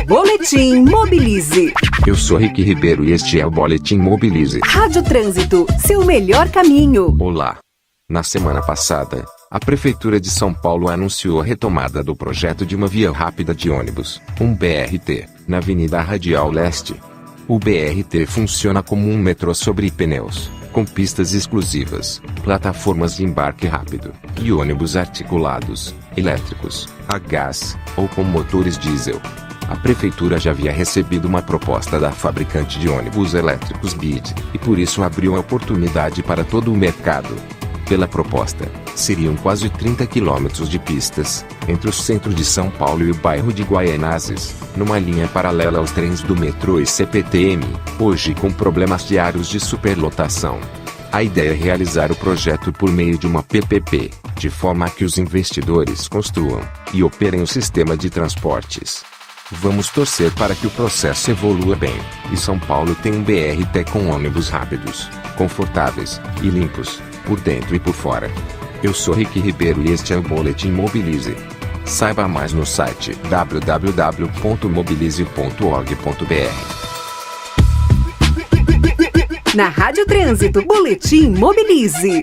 Boletim Mobilize. Eu sou Rick Ribeiro e este é o Boletim Mobilize. Rádio Trânsito, seu melhor caminho. Olá. Na semana passada, a Prefeitura de São Paulo anunciou a retomada do projeto de uma via rápida de ônibus, um BRT, na Avenida Radial Leste. O BRT funciona como um metrô sobre pneus, com pistas exclusivas, plataformas de embarque rápido, e ônibus articulados, elétricos, a gás, ou com motores diesel. A prefeitura já havia recebido uma proposta da fabricante de ônibus elétricos BID, e por isso abriu a oportunidade para todo o mercado. Pela proposta, seriam quase 30 quilômetros de pistas, entre o centro de São Paulo e o bairro de Guaianazes, numa linha paralela aos trens do metrô e CPTM, hoje com problemas diários de superlotação. A ideia é realizar o projeto por meio de uma PPP, de forma que os investidores construam e operem o sistema de transportes. Vamos torcer para que o processo evolua bem, e São Paulo tenha um BRT com ônibus rápidos, confortáveis e limpos, por dentro e por fora. Eu sou Rick Ribeiro e este é o Boletim Mobilize. Saiba mais no site www.mobilize.org.br. Na Rádio Trânsito, Boletim Mobilize.